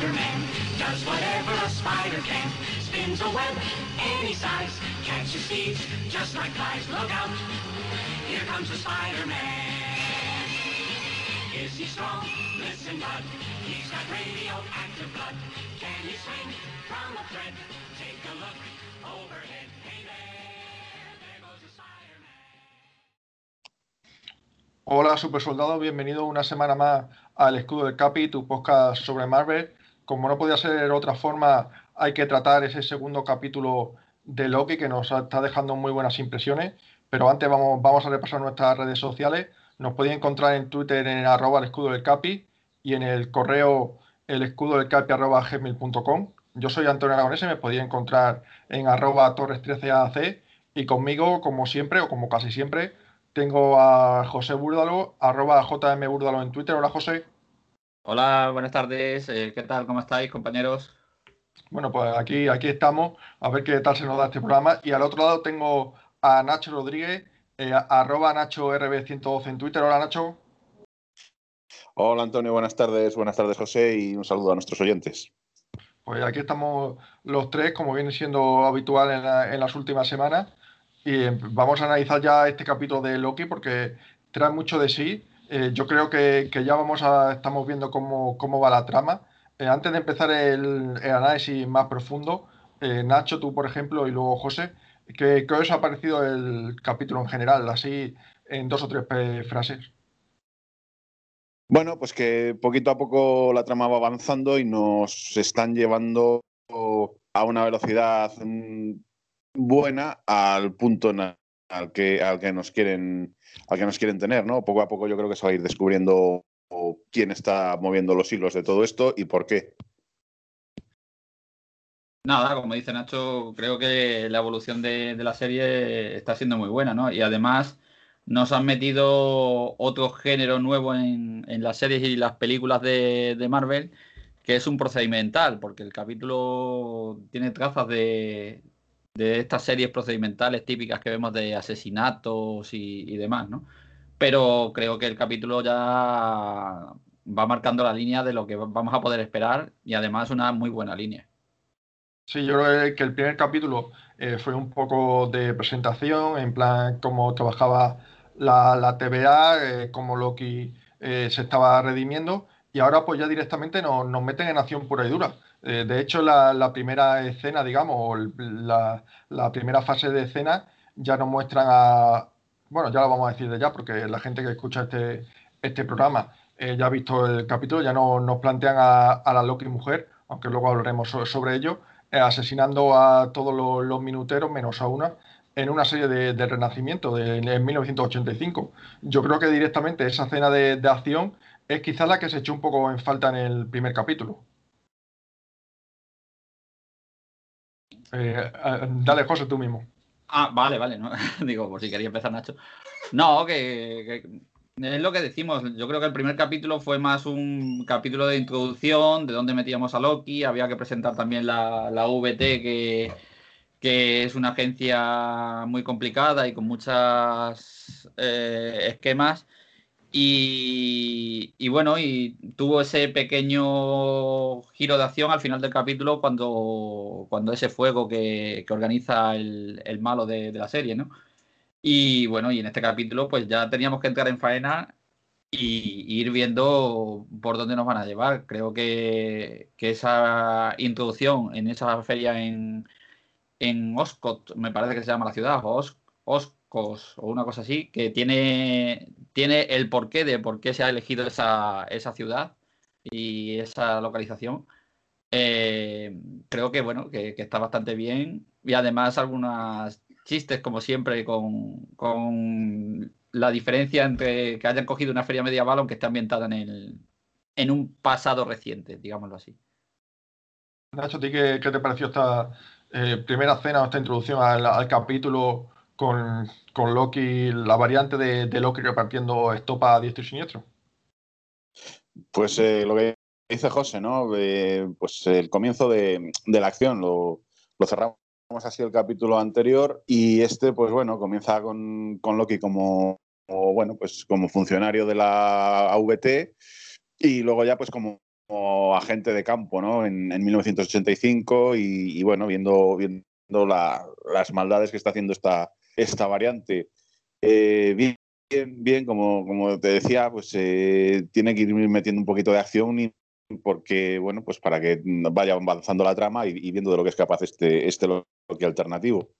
Spider-Man does whatever a spider can. Spins a web any size, catches thieves just like flies. Look out, here comes the Spider-Man. Is he strong? Listen, bud. He's got radioactive blood. Can he swing from a thread? Take a look overhead. Hey there, there goes the. Hola, super soldado, bienvenido una semana más al Escudo del Capi, tu podcast sobre Marvel. Como no podía ser otra forma, hay que tratar ese segundo capítulo de Loki que nos está dejando muy buenas impresiones. Pero antes vamos, vamos a repasar nuestras redes sociales. Nos podéis encontrar en Twitter en arroba el escudo del Capi y en el correo el escudo del Capi arroba. Yo soy Antonio Aragonese, me podéis encontrar en arroba torres13ac y conmigo, como siempre o como casi siempre, tengo a José Búrdalo, arroba JM Búrdalo en Twitter. Hola José. Hola, buenas tardes. eh, ¿Qué tal? ¿Cómo estáis, compañeros? Bueno, pues aquí, aquí estamos, a ver qué tal se nos da este programa. Y al otro lado tengo a Nacho Rodríguez, eh, arroba NachoRB112 en Twitter. Hola Nacho. Hola Antonio, buenas tardes, buenas tardes José y un saludo a nuestros oyentes. Pues aquí estamos los tres, como viene siendo habitual en, la- en las últimas semanas. Y eh, vamos a analizar ya este capítulo de Loki porque trae mucho de sí. Eh, yo creo que, que ya vamos a, estamos viendo cómo, cómo va la trama. Eh, antes de empezar el, análisis más profundo, eh, Nacho, tú por ejemplo, y luego José, ¿qué, qué os ha parecido el capítulo en general? Así en dos o tres frases. Bueno, pues que poquito a poco la trama va avanzando y nos están llevando a una velocidad mm, buena al punto en al que, al que nos quieren al que nos quieren tener, ¿no? Poco a poco yo creo que se va a ir descubriendo quién está moviendo los hilos de todo esto y por qué. Nada, como dice Nacho, creo que la evolución de, de la serie está siendo muy buena, ¿no? Y además nos han metido otro género nuevo en, en las series y las películas de, de Marvel, que es un procedimental, porque el capítulo tiene trazas de, de estas series procedimentales típicas que vemos de asesinatos y, demás, ¿no? Pero creo que el capítulo ya va marcando la línea de lo que vamos a poder esperar y además una muy buena línea. Sí, yo creo que el primer capítulo eh, fue un poco de presentación, en plan cómo trabajaba la, la TVA, eh, cómo Loki eh, se estaba redimiendo, y ahora pues ya directamente nos, nos meten en acción pura y dura. Eh, de hecho, la, primera escena, digamos, o la, primera fase de escena ya nos muestran a, bueno, ya lo vamos a decir de ya, porque la gente que escucha este, este programa eh, ya ha visto el capítulo, ya no, nos plantean a, la Loki mujer, aunque luego hablaremos so- sobre ello eh, asesinando a todos los, minuteros, menos a una, en una serie de, Renacimiento de, en 1985. Yo creo que directamente esa escena de, de acción es quizás la que se echó un poco en falta en el primer capítulo. Eh, eh, dale, José, tú mismo. Ah, vale, vale. Digo, por si quería empezar Nacho. No, que, es lo que decimos. Yo creo que el primer capítulo fue más un capítulo de introducción, de dónde metíamos a Loki. Había que presentar también la, la VT, que, que es una agencia muy complicada y con muchos esquemas. Y, bueno, y tuvo ese pequeño giro de acción al final del capítulo cuando, cuando ese fuego que, que organiza el, el malo de, de la serie, ¿no? Y bueno, y en este capítulo pues ya teníamos que entrar en faena y, ir viendo por dónde nos van a llevar. Creo que, que esa introducción en esa feria en, en Oscott, me parece que se llama la ciudad, Os- Oscos o una cosa así, que tiene, tiene el porqué de por qué se ha elegido esa, esa ciudad y esa localización. Eh, creo que bueno, que, que está bastante bien. Y además algunas chistes, como siempre, con, con la diferencia entre que hayan cogido una feria medieval aunque esté ambientada en, el, en un pasado reciente, digámoslo así. Nacho, ¿a ti qué, qué te pareció esta eh, primera escena o esta introducción al, al capítulo con, con Loki, la variante de, de Loki repartiendo estopa a diestro y siniestro? Pues eh, lo que dice José, ¿no? Eh, pues el comienzo de, la acción, lo, cerramos así el capítulo anterior y este, pues bueno, comienza con, con Loki como, bueno, pues como funcionario de la AVT y luego ya pues como agente de campo ¿no? en, 1985 y, bueno, viendo, viendo las maldades que está haciendo esta, esta variante. Eh, bien, bien, como, como te decía, pues eh, tiene que ir metiendo un poquito de acción porque, bueno, pues para que vaya avanzando la trama y, viendo de lo que es capaz este, este Loki alternativo.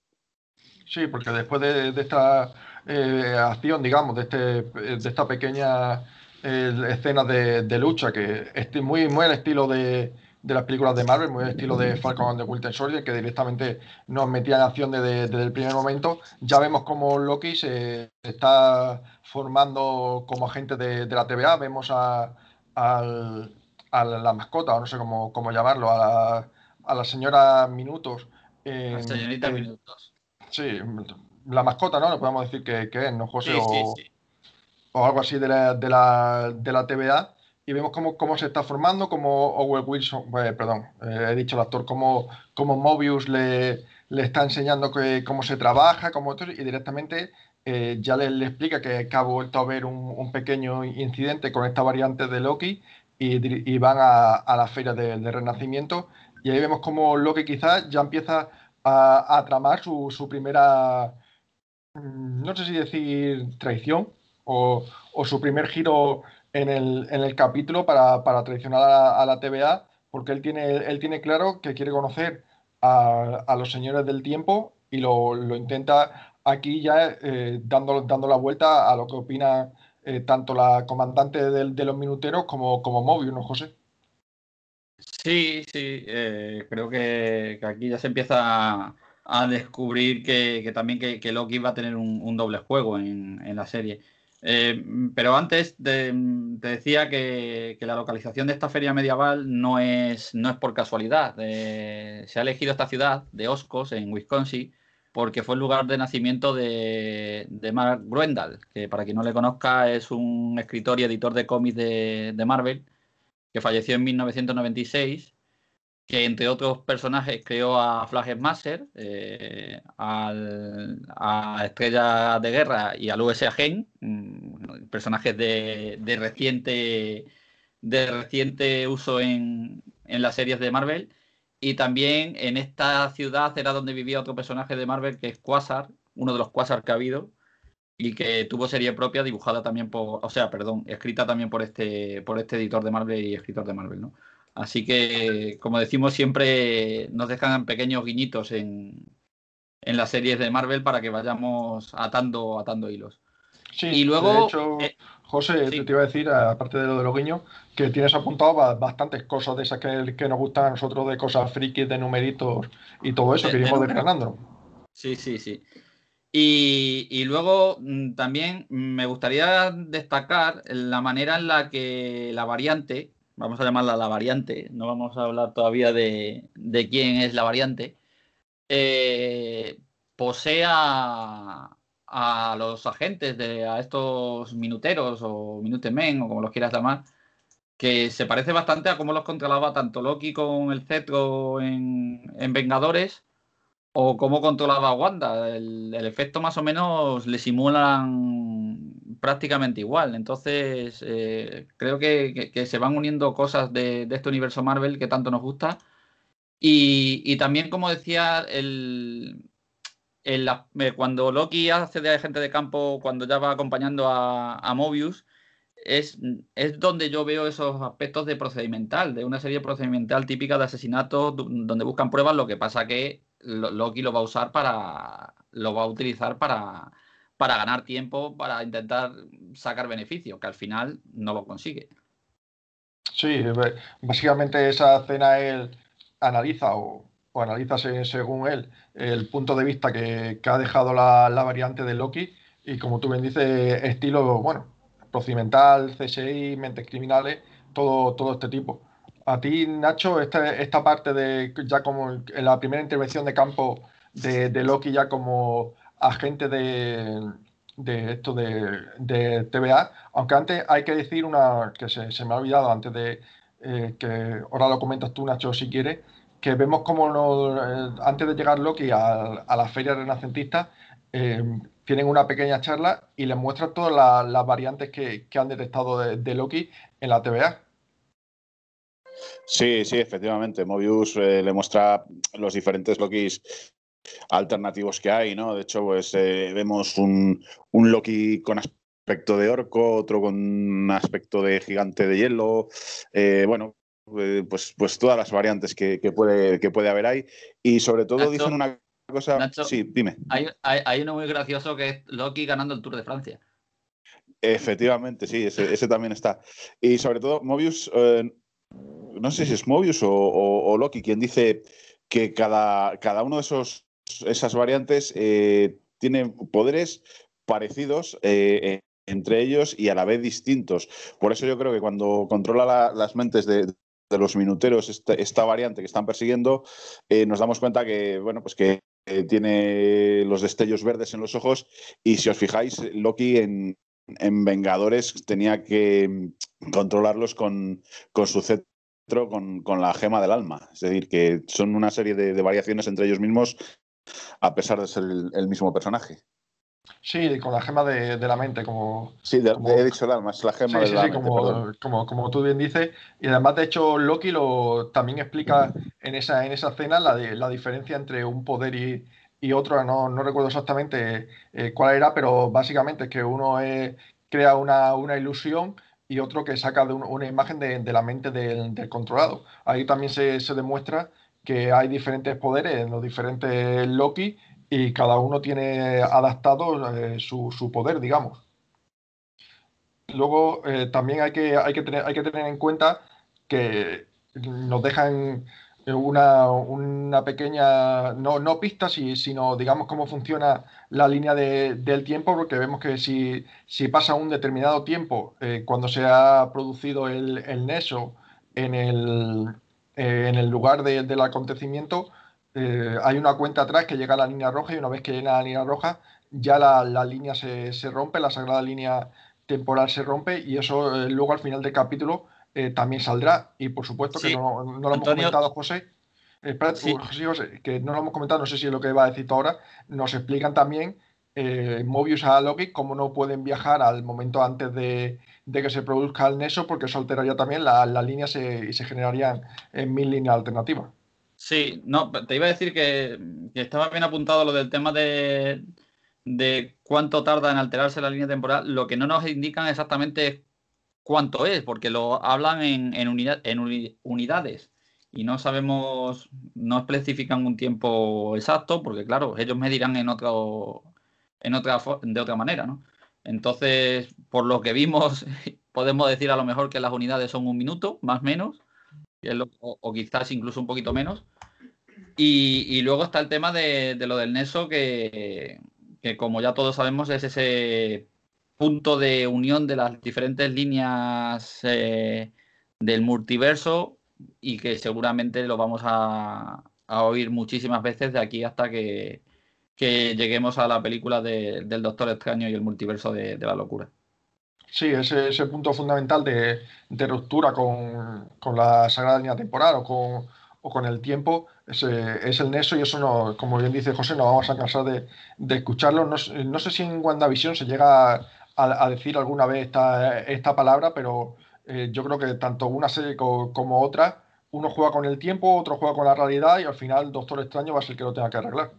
Sí, porque después de, esta eh, acción, digamos, de, este, de esta pequeña escena de, lucha, que es muy, muy el estilo de, de las películas de Marvel, muy estilo de Falcon and the Winter Soldier, que directamente nos metía en acción desde, el primer momento. Ya vemos como Loki se está formando como agente de, la TVA, vemos a, la mascota, o no sé cómo, cómo llamarlo, a la, señora Minutos. la señorita Minutos. Sí, la mascota, ¿no? No podemos decir que, es, ¿no, José? o, o, algo así de la, de la, de la TVA y vemos cómo, cómo se está formando, cómo Owen Wilson, eh, perdón, eh, he dicho el actor, cómo, cómo Mobius le, le, está enseñando que, cómo se trabaja, cómo y directamente eh, ya le, explica que, ha vuelto a haber un, pequeño incidente con esta variante de Loki y, van a, a, la feria del de Renacimiento. Y ahí vemos cómo Loki quizás ya empieza a, tramar su, primera, mm, no sé si decir traición o su primer giro en el, en el capítulo para, para traicionar a, la TVA, porque él tiene, él tiene claro que quiere conocer a, a los señores del tiempo y lo, lo intenta aquí ya eh, dando, la vuelta a lo que opina eh, tanto la comandante de, los minuteros como, como Mobius, ¿no, José? Sí, sí, eh, creo que, aquí ya se empieza a, descubrir que, también que, que, Loki va a tener un, un doble juego en, en la serie. Eh, pero antes te decía que, la localización de esta feria medieval no es, no es por casualidad. Eh, se ha elegido esta ciudad de Oscos, en Wisconsin, porque fue el lugar de nacimiento de, Mark Gruendal, que para quien no le conozca es un escritor y editor de cómics de, de Marvel, que falleció en 1996 que entre otros personajes creó a Flag Master, eh, a Estrella de Guerra y al USA Gen, mm, personajes de, reciente, de reciente uso en, las series de Marvel. Y también en esta ciudad era donde vivía otro personaje de Marvel que es Quasar, uno de los Quasar que ha habido, y que tuvo serie propia dibujada también por, o sea, perdón, escrita también por este, por este editor de Marvel y escritor de Marvel, ¿no? Así que, como decimos, siempre nos dejan pequeños guiñitos en, en las series de Marvel para que vayamos atando, atando hilos. Sí, y luego. De hecho, eh, José, te iba a decir, aparte de lo de los guiños, que tienes apuntado bastantes cosas de esas que, que, nos gustan a nosotros, de cosas frikis, de numeritos y todo eso, que iremos desgranando. Sí, sí, sí. Y, y, luego mm, también me gustaría destacar la manera en la que la variante, vamos a llamarla la variante, no vamos a hablar todavía de, quién es la variante, eh, posee a, los agentes, de, a estos minuteros o minutemen o como los quieras llamar, que se parece bastante a cómo los controlaba tanto Loki con el cetro en, en Vengadores o cómo controlaba Wanda. El, efecto más o menos le simulan prácticamente igual. Entonces, eh, creo que, se van uniendo cosas de, este universo Marvel que tanto nos gusta. Y, también, como decía, el, eh, cuando Loki hace de agente de campo, cuando ya va acompañando a, a Mobius, es, es, donde yo veo esos aspectos de procedimental, de una serie procedimental típica de asesinatos donde buscan pruebas, lo que pasa que Loki lo va a usar para. lo va a utilizar para, para ganar tiempo, para intentar sacar beneficio, que al final no lo consigue. Sí, básicamente esa escena él analiza o, analiza según él el punto de vista que, ha dejado la, variante de Loki y como tú bien dices, estilo, bueno, procedimental, CSI, mentes criminales, todo, todo este tipo. A ti, Nacho, esta, esta parte de ya como en la primera intervención de campo de, Loki ya como agente de, de esto de, de, TVA, aunque antes hay que decir una que se, me ha olvidado antes de eh, que ahora lo comentas tú, Nacho, si quieres, que vemos como no, eh, antes de llegar Loki a, la feria renacentista, eh, tienen una pequeña charla y les muestran todas las variantes que, han detectado de, de Loki en la TVA. Sí, sí, efectivamente. Mobius eh, le muestra los diferentes Lokis alternativos que hay, ¿no? De hecho, pues eh, vemos un, un, Loki con aspecto de orco, otro con aspecto de gigante de hielo. Eh, bueno, pues, pues todas las variantes que, puede, que puede haber ahí. Y sobre todo dicen una cosa. sí, dime. Hay, hay, uno muy gracioso que es Loki ganando el Tour de Francia. Efectivamente, sí, ese, también está. Y sobre todo, Mobius, eh, no sé si es Mobius o, Loki quien dice que cada, cada uno de esos esas variantes eh, tiene poderes parecidos eh, entre ellos y a la vez distintos. Por eso yo creo que cuando controla las mentes de, los minuteros esta, variante que están persiguiendo, nos damos cuenta que, bueno, pues que tiene los destellos verdes en los ojos y si os fijáis, Loki en, en Vengadores tenía que controlarlos con, su cetro, con, la gema del alma. Es decir, que son una serie de, variaciones entre ellos mismos, a pesar de ser el, mismo personaje. Sí, con la gema de, la mente, como. Sí, he dicho el alma, es la gema de la mente. Como, como, tú bien dices. Y además, de hecho, Loki lo también explica en esa, en esa escena la, la diferencia entre un poder y, y otro, no, no recuerdo exactamente eh, cuál era, pero básicamente es que uno crea una, una, ilusión y otro que saca de una imagen de, de la mente del, del, controlado. Ahí también se, se, demuestra que hay diferentes poderes en los diferentes Loki y cada uno tiene adaptado eh, su, su, poder, digamos. Luego eh, también hay que, hay, que tener, hay que tener en cuenta que nos dejan una, una pequeña, no, no pista, sino digamos cómo funciona la línea de, del tiempo, porque vemos que si, si pasa un determinado tiempo eh, cuando se ha producido el, el neso en el, eh, en el lugar del acontecimiento, eh, hay una cuenta atrás que llega a la línea roja y una vez que llega a la línea roja ya la, la línea se, se, rompe, la sagrada línea temporal se rompe y eso luego al final del capítulo eh, también saldrá. Y por supuesto que no, no, lo hemos comentado, José. José, que no lo hemos comentado, no sé si es lo que va a decir ahora. Nos explican también eh, Mobius a Loki cómo no pueden viajar al momento antes de, que se produzca el Neso, porque eso alteraría también la líneas y se generarían en mil líneas alternativas. Sí, no, te iba a decir que, estaba bien apuntado lo del tema de, de cuánto tarda en alterarse la línea temporal. Lo que no nos indican exactamente cuánto es, porque lo hablan en, unidades y no sabemos, no especifican un tiempo exacto, porque claro, ellos medirán en otro, en otra, de otra manera, ¿no? Entonces, por lo que vimos, podemos decir a lo mejor que las unidades son un minuto, más menos, o, quizás incluso un poquito menos. Y, luego está el tema de, de lo del Neso, que, que, como ya todos sabemos es ese punto de unión de las diferentes líneas eh, del multiverso y que seguramente lo vamos a, oír muchísimas veces de aquí hasta que, lleguemos a la película del Doctor Extraño y el multiverso de, la locura. Sí, ese, ese punto fundamental de, ruptura con, la sagrada línea temporal o con, o con el tiempo es, es, el neso y eso, no, como bien dice José, no vamos a cansar de, escucharlo. No, no, sé si en WandaVision se llega a, decir alguna vez esta, esta palabra, pero eh, yo creo que tanto una serie como, otra, uno juega con el tiempo, otro juega con la realidad y al final Doctor Extraño va a ser el que lo tenga que arreglar.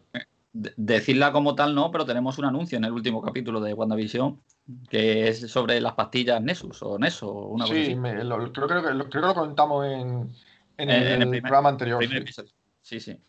Decirla como tal no, pero tenemos un anuncio en el último capítulo de WandaVision que es sobre las pastillas Nessus o Neso. Una sí, creo, que lo, creo, que lo, comentamos en, en, el, programa anterior. Sí, sí.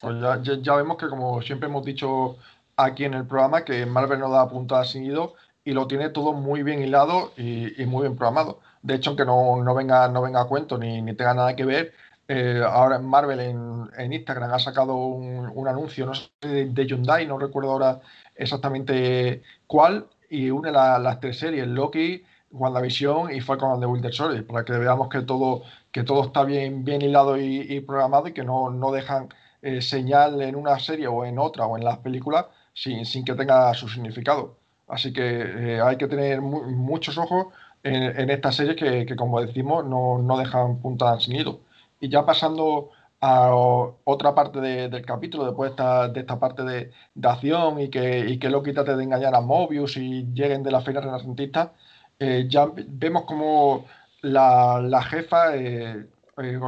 Pues ya, ya, vemos que como siempre hemos dicho aquí en el programa que Marvel no da puntadas sin hilo y lo tiene todo muy bien hilado y, muy bien programado. De hecho, aunque no, no, venga, no venga a cuento ni, ni tenga nada que ver, eh, ahora Marvel en, en, Instagram ha sacado un, un anuncio no sé, de, Hyundai, no recuerdo ahora exactamente cuál, y une las tres series, Loki, WandaVision y Falcon and the Winter Soldier, para que veamos que todo, que todo está bien, bien hilado y, programado y que no, no dejan eh, señal en una serie o en otra o en las películas sin, que tenga su significado. Así que eh, hay que tener muchos ojos en, estas series que, como decimos, no, no dejan puntas sin hilo. Y ya pasando a otra parte del capítulo, después de esta, parte de, acción y que, y que Loki trate de engañar a Mobius y lleguen de la feria renacentista, eh, ya vemos como la, la jefa, eh, eh,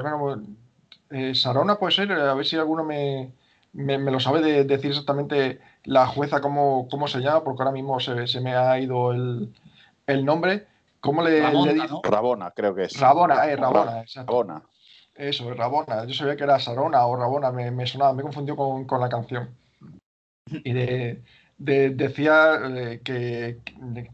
eh, Sarona puede ser, a ver si alguno me, me, lo sabe de, decir exactamente la jueza cómo, cómo, se llama, porque ahora mismo se, se me ha ido el, el nombre. ¿Cómo le, dice? Rabona, creo que es. Rabona, eh, Rabona, exacto. Rabona. Eso, Rabona. Yo sabía que era Sarona o Rabona, me, me sonaba, me confundió con, con la canción. Y de, decía eh, que,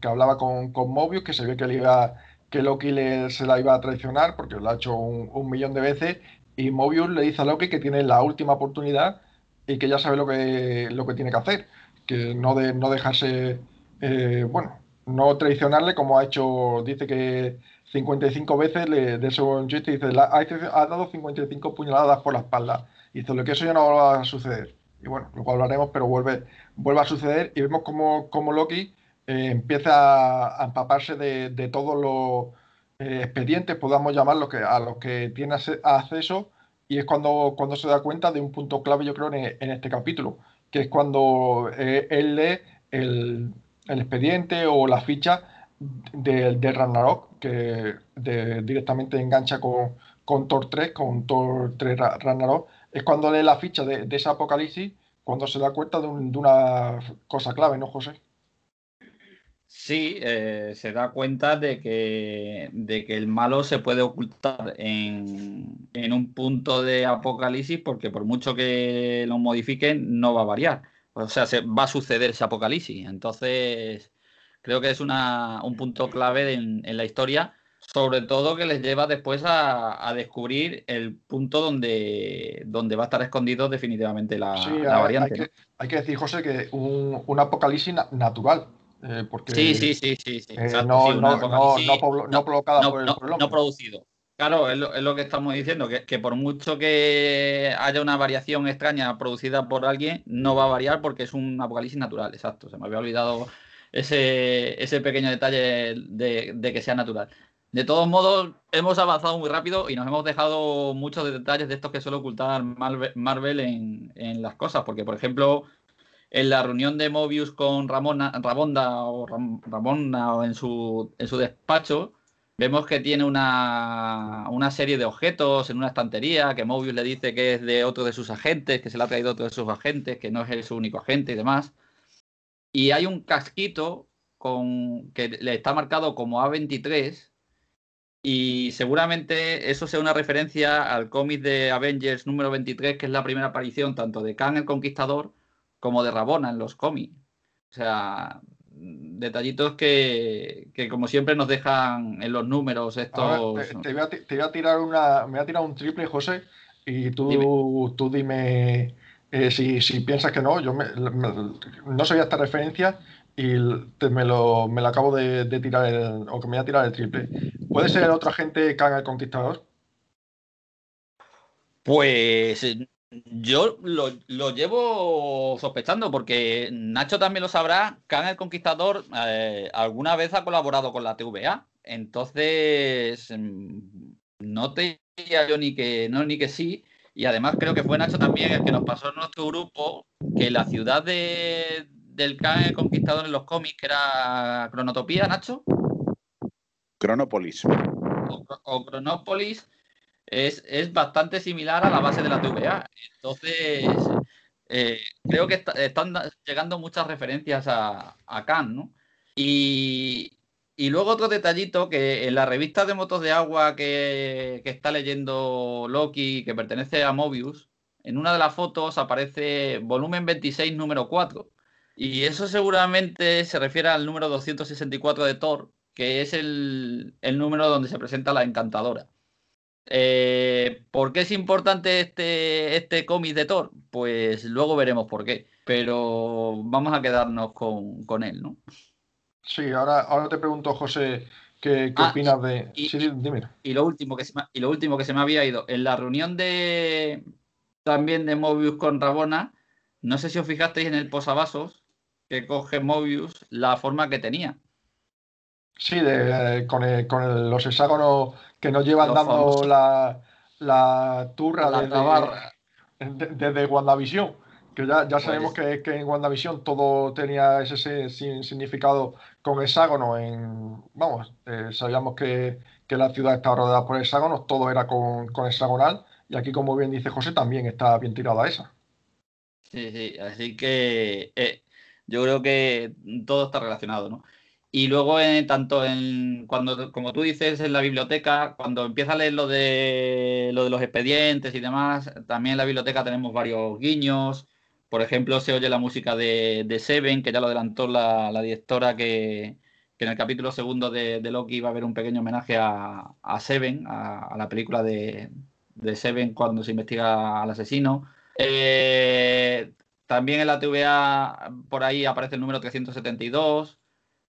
que, hablaba con, con Mobius, que se ve que le iba que Loki le, se la iba a traicionar porque lo ha hecho un, millón de veces y Mobius le dice a Loki que tiene la última oportunidad y que ya sabe lo que, lo que tiene que hacer, que no, de, no dejarse, eh, bueno, no traicionarle como ha hecho, dice que 55 veces le, de eso en Twitter dice, ha, dado 55 puñaladas por la espalda. Y dice, lo que eso ya no va a suceder. Y bueno, luego hablaremos, pero vuelve, vuelve a suceder y vemos como, como Loki eh, empieza a, empaparse de, todos los eh, expedientes, podamos llamarlo, que, a los que tiene acceso, y es cuando, cuando se da cuenta de un punto clave, yo creo, en, este capítulo, que es cuando eh, él lee el, expediente o la ficha de, de Ragnarok, que directamente engancha con, con Thor 3, con Thor 3 Ragnarok, es cuando lee la ficha de, ese apocalipsis, cuando se da cuenta de, una cosa clave, ¿no, José? Sí, eh, se da cuenta de que, de que el malo se puede ocultar en, un punto de apocalipsis porque por mucho que lo modifiquen no va a variar. O sea, se, va a suceder ese apocalipsis. Entonces, creo que es una, un punto clave en, la historia, sobre todo que les lleva después a, descubrir el punto donde, donde va a estar escondido definitivamente la, variante. Hay que, decir, José, que un, un apocalipsis natural eh, sí, sí, sí, sí. Eh, no, no, no, provocada por el, No producido. Claro, es lo, que estamos diciendo, que, por mucho que haya una variación extraña producida por alguien, no va a variar porque es un apocalipsis natural, exacto. Se me había olvidado ese, ese pequeño detalle de, que sea natural. De todos modos, hemos avanzado muy rápido y nos hemos dejado muchos detalles de estos que suele ocultar Marvel, en, en, las cosas, porque por ejemplo, en la reunión de Mobius con Ramona, Ramonda o o en su, en su despacho, vemos que tiene una, una, serie de objetos en una estantería, que Mobius le dice que es de otro de sus agentes, que se le ha traído otro de sus agentes, que no es su único agente y demás. Y hay un casquito con, que le está marcado como A23 y seguramente eso sea una referencia al cómic de Avengers número 23, que es la primera aparición tanto de Khan el Conquistador como de Rabona en los cómics. O sea, detallitos que, como siempre nos dejan en los números estos. te, voy a, tirar una, me voy a tirar un triple, José, y tú dime, tú dime eh, si, piensas que no. Yo no sabía esta referencia y me, lo, me acabo de, tirar o que me voy a tirar el triple. ¿Puede ser el otro agente Khan el Conquistador? Pues yo lo, llevo sospechando porque Nacho también lo sabrá. Khan el Conquistador eh, alguna vez ha colaborado con la TVA. Entonces, mm, no te diría yo ni que no ni que sí. Y además creo que fue Nacho también el que nos pasó en nuestro grupo que la ciudad de, del Khan el Conquistador en los cómics, que era Cronotopía, Nacho. Cronópolis. o Cronópolis es, bastante similar a la base de la TVA. Entonces, eh, creo que están llegando muchas referencias a, a Khan, ¿no? Y, luego otro detallito, que en la revista de motos de agua que, está leyendo Loki, que pertenece a Mobius, en una de las fotos aparece volumen 26, número 4. Y eso seguramente se refiere al número 264 de Thor, que es el, el número donde se presenta la encantadora. Eh, ¿Por qué es importante este, este cómic de Thor? Pues luego veremos por qué. Pero vamos a quedarnos con, él, ¿no? Sí, ahora, ahora te pregunto, José, ¿qué, ah, opinas de. Y, Y lo, último que se me, y lo último que se me había ido. En la reunión de también de Mobius con Rabona, no sé si os fijasteis en el posavasos que coge Mobius la forma que tenía. Sí, de, con, con los hexágonos que nos llevan dando la, la turra desde, desde WandaVision. Que ya, ya sabemos que, que, en WandaVision todo tenía ese, significado con hexágono. En, vamos, eh, sabíamos que, que, la ciudad estaba rodeada por hexágonos, todo era con, con hexagonal. Y aquí, como bien dice José, también está bien tirada esa. Sí, sí, así que eh, yo creo que todo está relacionado, ¿no? Y luego, eh, tanto en cuando, como tú dices, en la biblioteca, cuando empieza a leer lo de, lo de los expedientes y demás, también en la biblioteca tenemos varios guiños. Por ejemplo, se oye la música de, Seven, que ya lo adelantó la, directora, que, en el capítulo segundo de, Loki va a haber un pequeño homenaje a, Seven, a, la película de, Seven cuando se investiga al asesino. Eh, también en la TVA por ahí aparece el número 372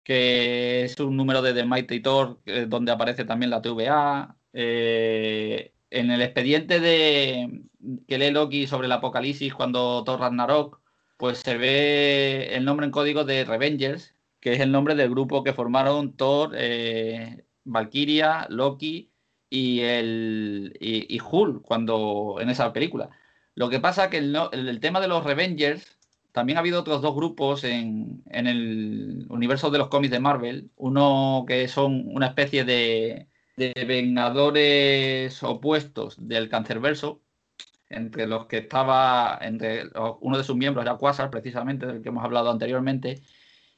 que es un número de The Mighty Thor, eh, donde aparece también la TVA. Eh, en el expediente de que lee Loki sobre el apocalipsis cuando Thor Ragnarok, pues se ve el nombre en código de Revengers, que es el nombre del grupo que formaron Thor, eh, Valkyria, Loki y el y, Hulk cuando en esa película. Lo que pasa que el, el tema de los Revengers también ha habido otros dos grupos en, el universo de los cómics de Marvel. Uno que son una especie de, vengadores opuestos del cancerverso, entre los que estaba, entre uno de sus miembros era Quasar, precisamente, del que hemos hablado anteriormente,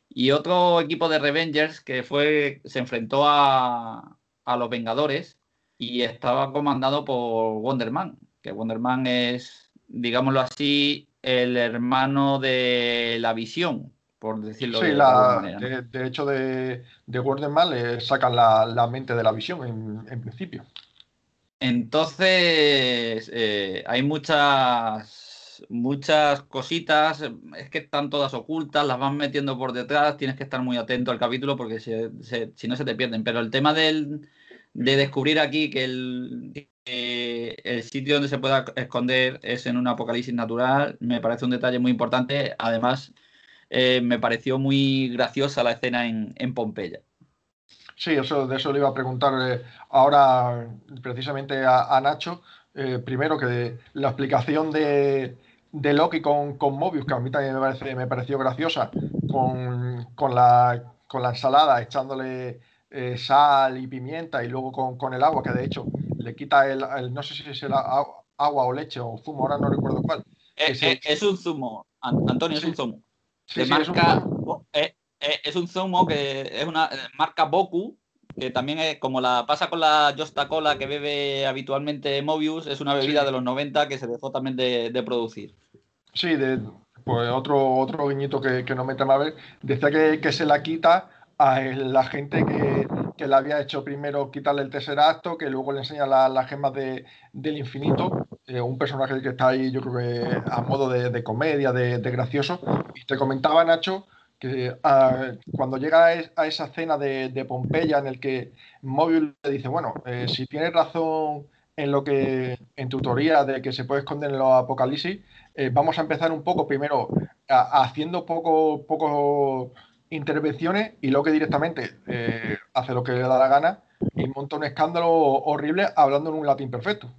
y otro equipo de Revengers que fue, se enfrentó a, a los Vengadores y estaba comandado por Wonderman, que Wonderman es, digámoslo así, el hermano de la visión, por decirlo de, la, manera. De, hecho, de, de Mal le sacan la, mente de la visión en, principio. Entonces, eh, hay muchas, muchas cositas, es que están todas ocultas, las van metiendo por detrás, tienes que estar muy atento al capítulo porque si no se te pierden. Pero el tema del, de descubrir aquí que el, el sitio donde se pueda esconder es en un apocalipsis natural, me parece un detalle muy importante. Además, eh, me pareció muy graciosa la escena en, Pompeya. Sí, eso, de eso le iba a preguntar eh, ahora precisamente a, Nacho. Eh, primero que la explicación de, de Loki con, con, Mobius, que a mí también me, parece, me pareció graciosa, con, con, la, con la ensalada, echándole sal y pimienta y luego con, con, el agua, que de hecho le quita el, no sé si es el agua o leche o zumo, ahora no recuerdo cuál. Es, un zumo, Antonio, es un zumo. Marca, eh, es, un... zumo que es una marca Boku, que también es como la pasa con la Josta Cola que bebe habitualmente Mobius, es una bebida de los 90 que se dejó también de, producir. Sí, de, pues otro, otro guiñito que, que no me a ver, decía que, que se la quita a la gente que, que le había hecho primero quitarle el tercer acto, que luego le enseña las gemas del infinito, eh, un personaje que está ahí, yo creo que a modo de, comedia, de, gracioso. Y te comentaba, Nacho, que ah, cuando llega a, esa escena de, Pompeya en el que Móvil le dice, bueno, eh, si tienes razón en lo que, en tu teoría de que se puede esconder en los apocalipsis, eh, vamos a empezar un poco primero haciendo poco, poco intervenciones y lo que directamente hace lo que le da la gana y monta un escándalo horrible hablando en un latín perfecto.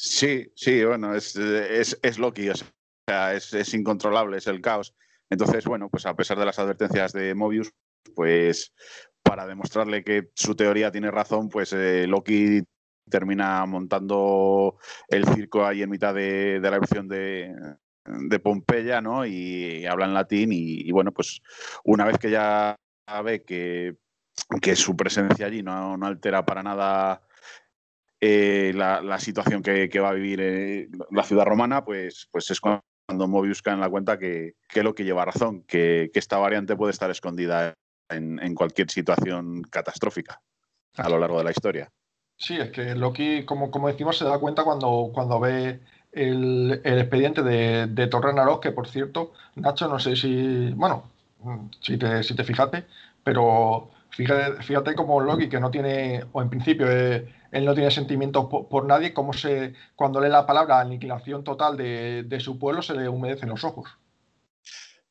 Sí, sí, bueno, es, es, Loki, o sea, es, incontrolable, es el caos. Entonces, bueno, pues a pesar de las advertencias de Mobius, pues para demostrarle que su teoría tiene razón, pues eh, Loki termina montando el circo ahí en mitad de, de la erupción de, de Pompeya, ¿no? Y habla en latín y, bueno, pues una vez que ya ve que, su presencia allí no, altera para nada eh, la, situación que, va a vivir eh, la ciudad romana, pues, pues es cuando Mobius cae en la cuenta que, que lo que lleva razón, que, esta variante puede estar escondida en, cualquier situación catastrófica a lo largo de la historia. Sí, es que Loki, como, como decimos, se da cuenta cuando, cuando ve el, expediente de, de Torrenaros, que por cierto, Nacho, no sé si, bueno, si te, si te fijaste, pero fíjate, fíjate como Loki, que no tiene, o en principio eh, él no tiene sentimientos por, nadie, como se, cuando lee la palabra aniquilación total de, su pueblo, se le humedecen los ojos.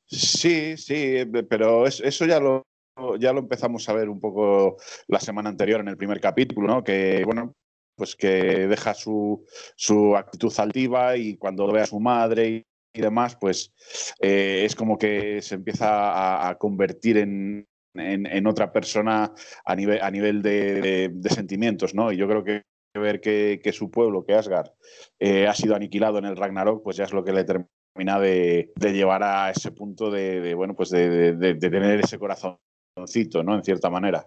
Sí, sí, pero eso ya lo, ya lo empezamos a ver un poco la semana anterior en el primer capítulo, ¿no? Que, bueno, pues que deja su, su actitud altiva y cuando ve a su madre y, demás, pues eh, es como que se empieza a, convertir en, en, otra persona a nivel, a nivel de, sentimientos, ¿no? Y yo creo que ver que, su pueblo, que Asgard, eh, ha sido aniquilado en el Ragnarok, pues ya es lo que le termina de, llevar a ese punto de, bueno, pues de, tener ese corazoncito, ¿no? En cierta manera.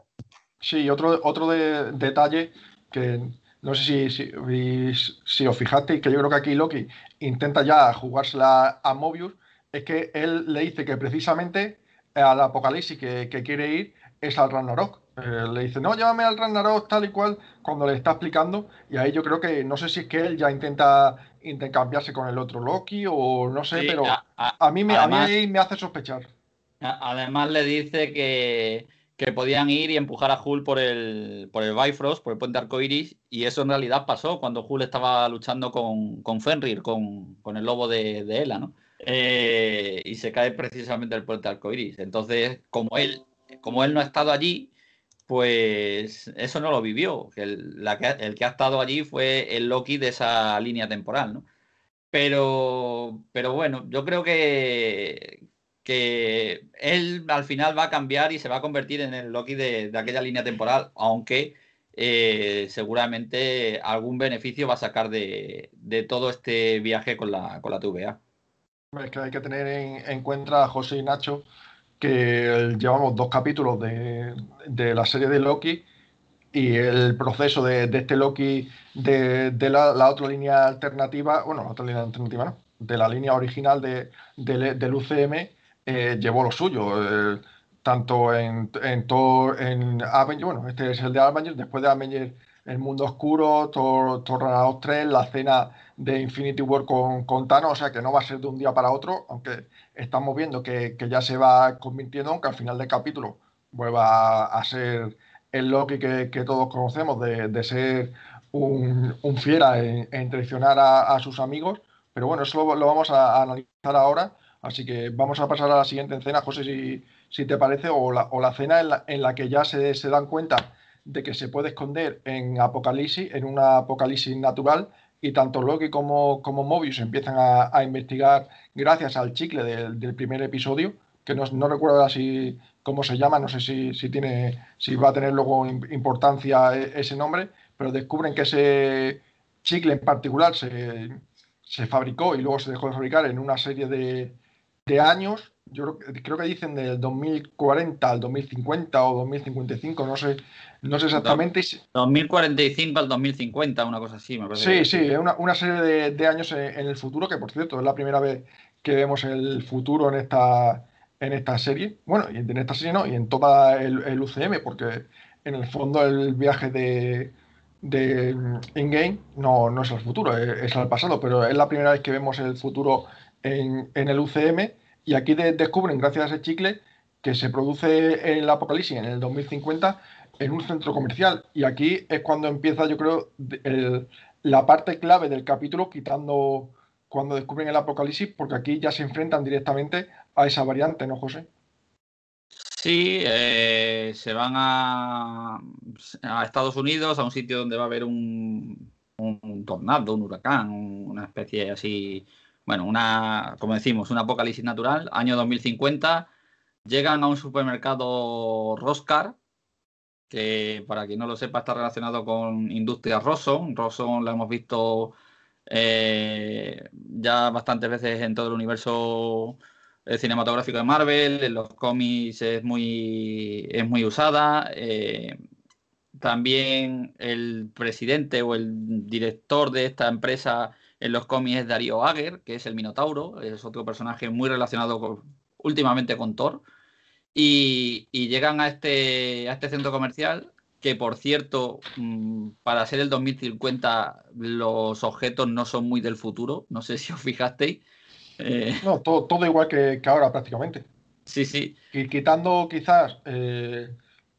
Sí, otro, otro detalle que no sé si, si, os fijasteis, que yo creo que aquí Loki intenta ya jugársela a Mobius, es que él le dice que precisamente al apocalipsis que, quiere ir es al Ragnarok. Eh, le dice, no, llévame al Ragnarok tal y cual, cuando le está explicando. Y ahí yo creo que, no sé si es que él ya intenta intercambiarse con el otro Loki o no sé, pero a, mí me, a mí me hace sospechar. Además le dice que que podían ir y empujar a Hull por el, por el Bifrost, por el puente arcoiris, y eso en realidad pasó cuando Hull estaba luchando con, con Fenrir, con, el lobo de, de Ela, ¿no? Eh, y se cae precisamente el puente arcoiris. Entonces, como él, como él no ha estado allí, pues eso no lo vivió. El, que, ha estado allí fue el Loki de esa línea temporal, ¿no? Pero, pero bueno, yo creo que, que él al final va a cambiar y se va a convertir en el Loki de, aquella línea temporal, aunque eh, seguramente algún beneficio va a sacar de, todo este viaje con la, con la TVA. Que hay que tener en, cuenta, José y Nacho, que llevamos dos capítulos de, la serie de Loki y el proceso de, este Loki de, la, otra línea alternativa, bueno, la otra línea alternativa no, de la línea original de, del UCM, eh, llevó lo suyo. Eh, tanto en, en Thor, en Avengers, bueno, este es el de Avengers, después de Avengers, El Mundo Oscuro, Thor, Thor 3, la escena de Infinity War con, con, Thanos, o sea que no va a ser de un día para otro, aunque estamos viendo que, que ya se va convirtiendo, aunque al final del capítulo vuelva a, ser el Loki que, que todos conocemos, de, de ser un, un, fiera en, traicionar a, a, sus amigos, pero bueno, eso lo, vamos a analizar ahora. Así que vamos a pasar a la siguiente escena, José, si, si te parece, o la, o la escena en la, que ya se, se, dan cuenta de que se puede esconder en Apocalipsis, en una Apocalipsis natural, y tanto Loki como, como Mobius empiezan a, investigar gracias al chicle del, primer episodio, que no, no recuerdo así cómo se llama, no sé si, si, tiene, si va a tener luego importancia e, ese nombre, pero descubren que ese chicle en particular se, se fabricó y luego se dejó de fabricar en una serie de, de años, yo creo, que dicen del 2040 al 2050 o 2055, no sé, no sé exactamente. 2045 al 2050, una cosa así, me parece. Sí, sí, es una, serie de, años en, el futuro, que por cierto es la primera vez que vemos el futuro en esta, en esta serie. Bueno, y en esta serie no, y en toda el, UCM, porque en el fondo el viaje de, de in-game no, no es el futuro, es, es, el pasado, pero es la primera vez que vemos el futuro en, el UCM y aquí descubren, gracias a ese chicle, que se produce el apocalipsis en el 2050 en un centro comercial. Y aquí es cuando empieza, yo creo, la parte clave del capítulo, quitando cuando descubren el apocalipsis, porque aquí ya se enfrentan directamente a esa variante, ¿no, José? Sí, eh, se van a, a, Estados Unidos, a un sitio donde va a haber un, un tornado, un huracán, una especie así bueno, una, como decimos, un apocalipsis natural, año 2050, llegan a un supermercado Roscar, que para quien no lo sepa está relacionado con Industrias Rosson. Rosson la hemos visto eh, ya bastantes veces en todo el universo eh, cinematográfico de Marvel, en los cómics es muy, es muy usada. Eh, también el presidente o el director de esta empresa en los cómics es Darío Ager, que es el Minotauro, es otro personaje muy relacionado últimamente con Thor. Y, llegan a este, a este centro comercial, que por cierto, mm, para ser el 2050, los objetos no son muy del futuro. No sé si os fijasteis. Eh, no, todo, igual que, ahora prácticamente. Sí, sí. Y quitando quizás eh,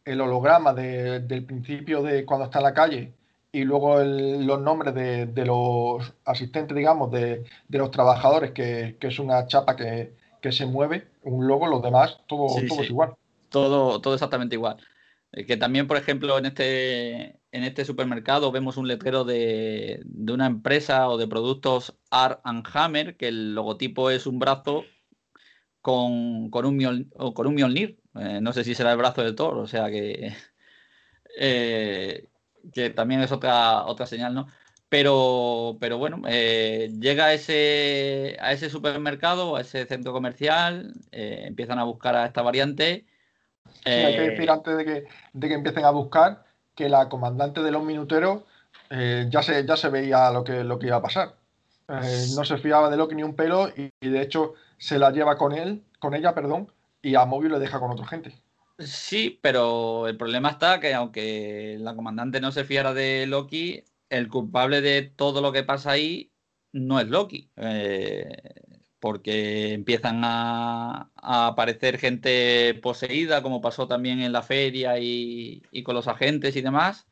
el holograma del principio de cuando está en la calle y luego los nombres de, los asistentes, digamos, de, los trabajadores, que, es una chapa que, se mueve, un logo, los demás, todo, todo es igual. Todo, todo exactamente igual. Eh, que también, por ejemplo, en este, en este supermercado vemos un letrero de, una empresa o de productos Art and Hammer, que el logotipo es un brazo con, con un, con un Mjolnir. Eh, no sé si será el brazo del Thor, o sea que, eh, que también es otra, otra señal, ¿no? Pero, pero bueno, eh, llega a ese, a ese supermercado, a ese centro comercial, empiezan a buscar a esta variante. hay que decir antes de que, de que empiecen a buscar que la comandante de los minuteros ya, se, ya se veía lo que, lo que iba a pasar. no se fiaba de Loki ni un pelo y, y de hecho se la lleva con él, con ella, perdón, y a Móvil le deja con otra gente. Sí, pero el problema está que aunque la comandante no se fiara de Loki, el culpable de todo lo que pasa ahí no es Loki. Eh, porque empiezan a, aparecer gente poseída, como pasó también en la feria y, con los agentes y demás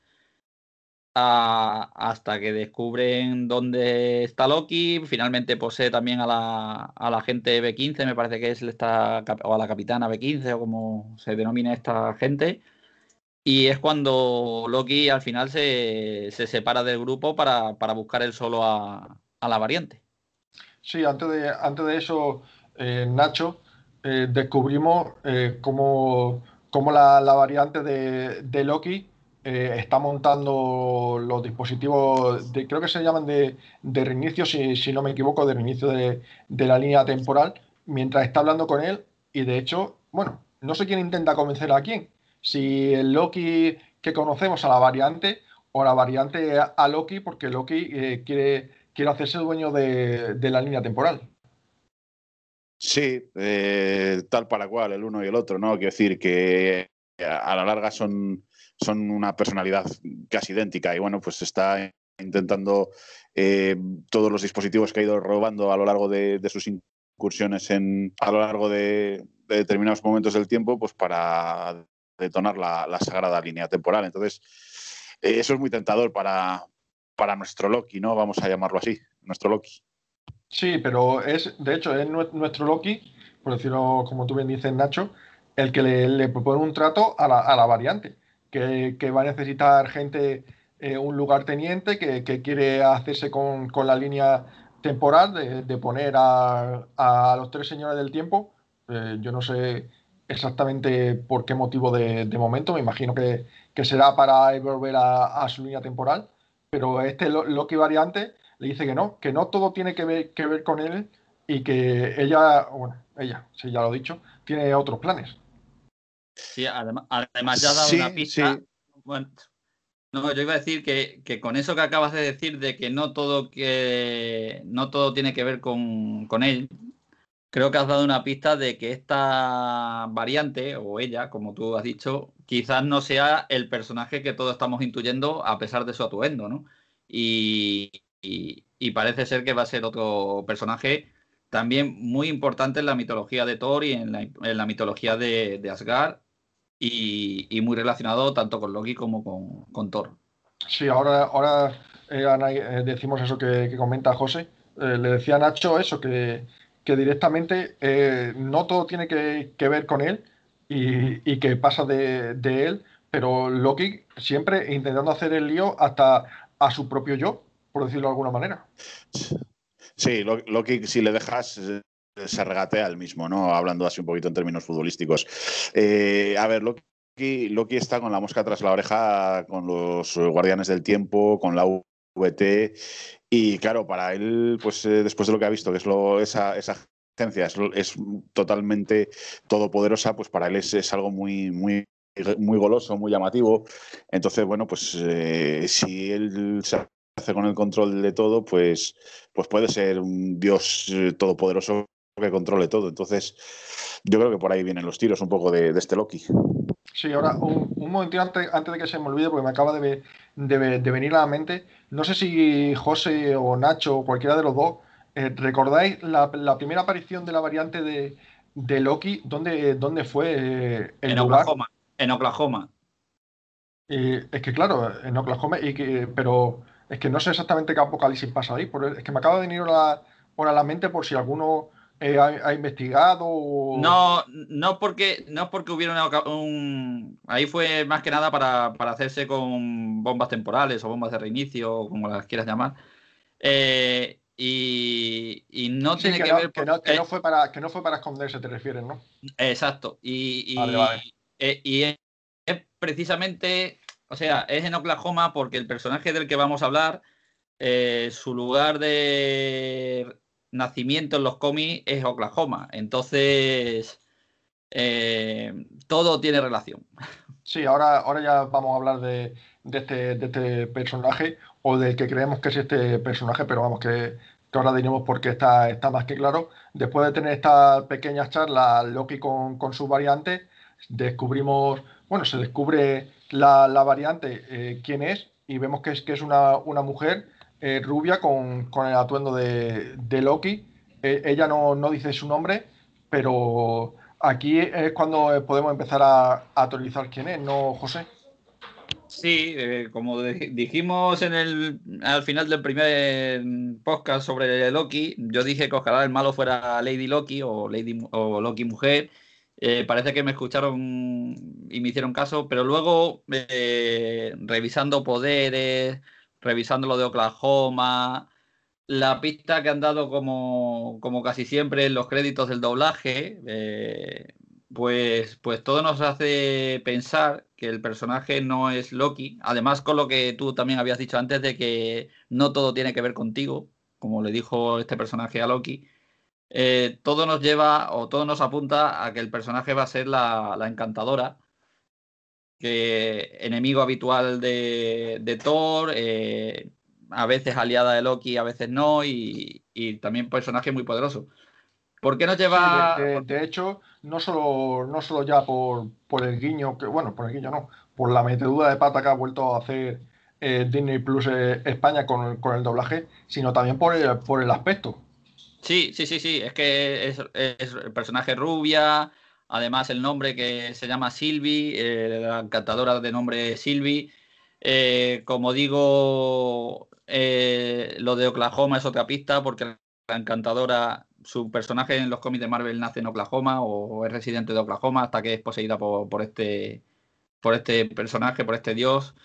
hasta que descubren dónde está Loki. Finalmente posee también a la, a la gente B15, me parece que es o a la capitana B15, o como se denomina esta gente. Y es cuando Loki al final se, separa del grupo para, buscar él solo a, la variante. Sí, antes de, antes de eso, eh, Nacho, eh, descubrimos eh, cómo, la, variante de, de Loki está montando los dispositivos, de, creo que se llaman de, reinicio, si, no me equivoco, de reinicio de, la línea temporal, mientras está hablando con él. Y de hecho, bueno, no sé quién intenta convencer a quién. Si el Loki que conocemos a la variante o la variante a Loki, porque Loki eh, quiere, quiere hacerse dueño de, la línea temporal. Sí, eh, tal para cual, el uno y el otro, ¿no? Quiero decir que a la larga son, son una personalidad casi idéntica y bueno, pues está intentando eh, todos los dispositivos que ha ido robando a lo largo de, sus incursiones en, a lo largo de, determinados momentos del tiempo, pues para detonar la, sagrada línea temporal. Entonces, eh, eso es muy tentador para, para nuestro Loki, ¿no? Vamos a llamarlo así, nuestro Loki. Sí, pero es, de hecho, es nuestro Loki, por decirlo como tú bien dices, Nacho, el que le, propone un trato a la, a la variante que, va a necesitar gente, eh, un lugar teniente que, quiere hacerse con, la línea temporal de, poner a, los tres señores del tiempo. Eh, yo no sé exactamente por qué motivo de, momento, me imagino que, será para volver a, su línea temporal, pero este Loki variante le dice que no, que no todo tiene que ver, que ver con él y que ella, bueno, ella, si ya lo he dicho, tiene otros planes. Sí, además, ya ha dado una pista. Bueno, no, yo iba a decir que, con eso que acabas de decir de que no todo que no todo tiene que ver con, él, creo que has dado una pista de que esta variante, o ella, como tú has dicho, quizás no sea el personaje que todos estamos intuyendo a pesar de su atuendo, ¿no? Y, parece ser que va a ser otro personaje también muy importante en la mitología de Thor y en la, mitología de, Asgard y, muy relacionado tanto con Loki como con, Thor. Sí, ahora, ahora eh, eh, decimos eso que, comenta José. Eh, le decía Nacho eso, que, directamente no todo tiene que, ver con él y, que pasa de, él, pero Loki siempre intentando hacer el lío hasta a su propio yo, por decirlo de alguna manera. Sí, Loki, si le dejas, se regatea el mismo, ¿no? Hablando así un poquito en términos futbolísticos. Eh, a ver, Loki, Loki está con la mosca tras la oreja con los Guardianes del Tiempo, con la VT, y claro, para él, pues eh, después de lo que ha visto, que es lo, esa, esa agencia es, totalmente todopoderosa, pues para él es, algo muy, muy muy goloso, muy llamativo. Entonces, bueno, pues eh, si él se hace con el control de todo, pues, pues puede ser un dios todopoderoso que controle todo. Entonces, yo creo que por ahí vienen los tiros un poco de, este Loki. Sí, ahora un, un momentito antes, antes, de que se me olvide, porque me acaba de, venir a la mente. No sé si José o Nacho o cualquiera de los dos eh, recordáis la, primera aparición de la variante de, Loki. ¿Dónde, dónde fue eh, el en Oklahoma. En Oklahoma. es que claro, en Oklahoma, y que, pero es que no sé exactamente qué apocalipsis pasa ahí. es que me acaba de venir a la, a la mente por si alguno eh, ha, investigado? No, no porque, no porque hubiera un, Ahí fue más que nada para, hacerse con bombas temporales o bombas de reinicio, como las quieras llamar. Eh, y, no tiene que, ver... Que no, que, no fue para, que no fue para esconderse, te refieres, ¿no? Exacto. Y, y es precisamente... O sea, es en Oklahoma porque el personaje del que vamos a hablar... su lugar de nacimiento en los cómics es Oklahoma. Entonces, eh, todo tiene relación. Sí, ahora, ahora ya vamos a hablar de, este, este, personaje o del que creemos que es este personaje, pero vamos, que, ahora diremos porque está, está más que claro. Después de tener esta pequeña charla, Loki con, con sus variantes, descubrimos, bueno, se descubre la, variante, eh, quién es, y vemos que es, que es una, una mujer eh, rubia con, el atuendo de, Loki. Eh, ella no, dice su nombre, pero aquí es cuando podemos empezar a, actualizar quién es, ¿no, José? Sí, eh, como dijimos en el, al final del primer podcast sobre Loki, yo dije que ojalá el malo fuera Lady Loki o, Lady, o Loki mujer. parece que me escucharon y me hicieron caso, pero luego revisando poderes, revisando lo de Oklahoma, la pista que han dado como, como casi siempre en los créditos del doblaje, eh, pues, pues todo nos hace pensar que el personaje no es Loki. Además, con lo que tú también habías dicho antes de que no todo tiene que ver contigo, como le dijo este personaje a Loki. Eh, todo nos lleva o todo nos apunta a que el personaje va a ser la, la encantadora que enemigo habitual de, Thor, eh, a veces aliada de Loki, a veces no, y, también personaje muy poderoso. ¿Por qué nos lleva...? de, hecho, no solo, no solo ya por, por, el guiño, que bueno, por el guiño no, por la metedura de pata que ha vuelto a hacer eh, Disney Plus eh, España con, con, el doblaje, sino también por el, por el aspecto. Sí, sí, sí, sí, es que es, es el personaje rubia, Además, el nombre que se llama Silvi, eh, la encantadora de nombre Silvi. Eh, como digo, eh, lo de Oklahoma es otra pista porque la encantadora, su personaje en los cómics de Marvel nace en Oklahoma o es residente de Oklahoma hasta que es poseída por, este, por este personaje, por este dios.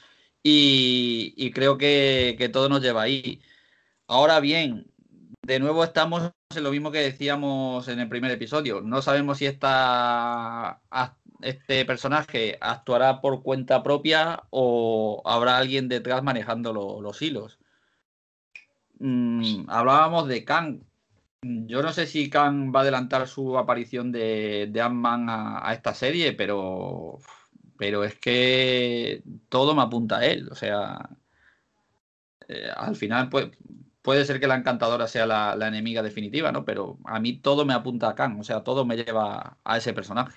Y, creo que, que todo nos lleva ahí. Ahora bien, de nuevo estamos en lo mismo que decíamos en el primer episodio. No sabemos si esta, este personaje actuará por cuenta propia o habrá alguien detrás manejando los hilos. Mm, hablábamos de Kang. Yo no sé si Kang va a adelantar su aparición de, de Ant-Man a, esta serie, pero, pero es que todo me apunta a él. O sea, eh, al final, pues puede ser que la encantadora sea la, enemiga definitiva, ¿no? Pero a mí todo me apunta a Khan, o sea, todo me lleva a ese personaje.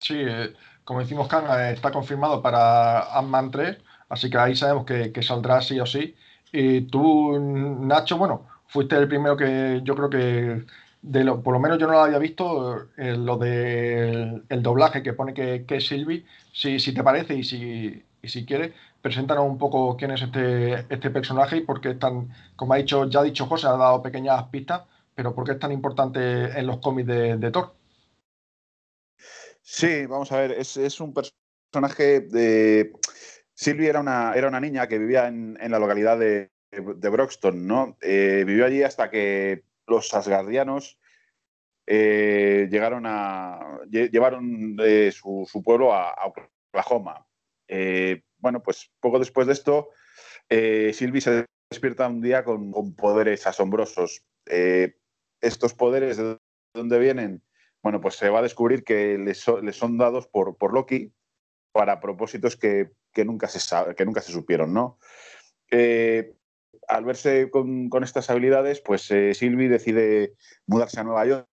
Sí, eh, como decimos, Khan eh, está confirmado para Ant-Man 3, así que ahí sabemos que, saldrá sí o sí. Y tú, Nacho, bueno, fuiste el primero que yo creo que, de lo, por lo menos yo no lo había visto, eh, lo del el doblaje que pone que, es Sylvie, si, si te parece y si, y si quieres, preséntanos un poco quién es este, este personaje y por qué es tan, como ha dicho, ya ha dicho José, ha dado pequeñas pistas, pero por qué es tan importante en los cómics de, Thor. Sí, vamos a ver, es, un personaje de... Sylvie era una, era una niña que vivía en, la localidad de, de Broxton, ¿no? Eh, vivió allí hasta que los asgardianos eh, llegaron a llevaron su, su, pueblo a, a Oklahoma. Eh, bueno, pues poco después de esto, eh, Sylvie se despierta un día con, poderes asombrosos. Eh, estos poderes, ¿de dónde vienen? Bueno, pues se va a descubrir que les, son dados por, por, Loki para propósitos que, nunca, se supieron, ¿no? Eh, al verse con, estas habilidades, pues Sylvie decide mudarse a Nueva York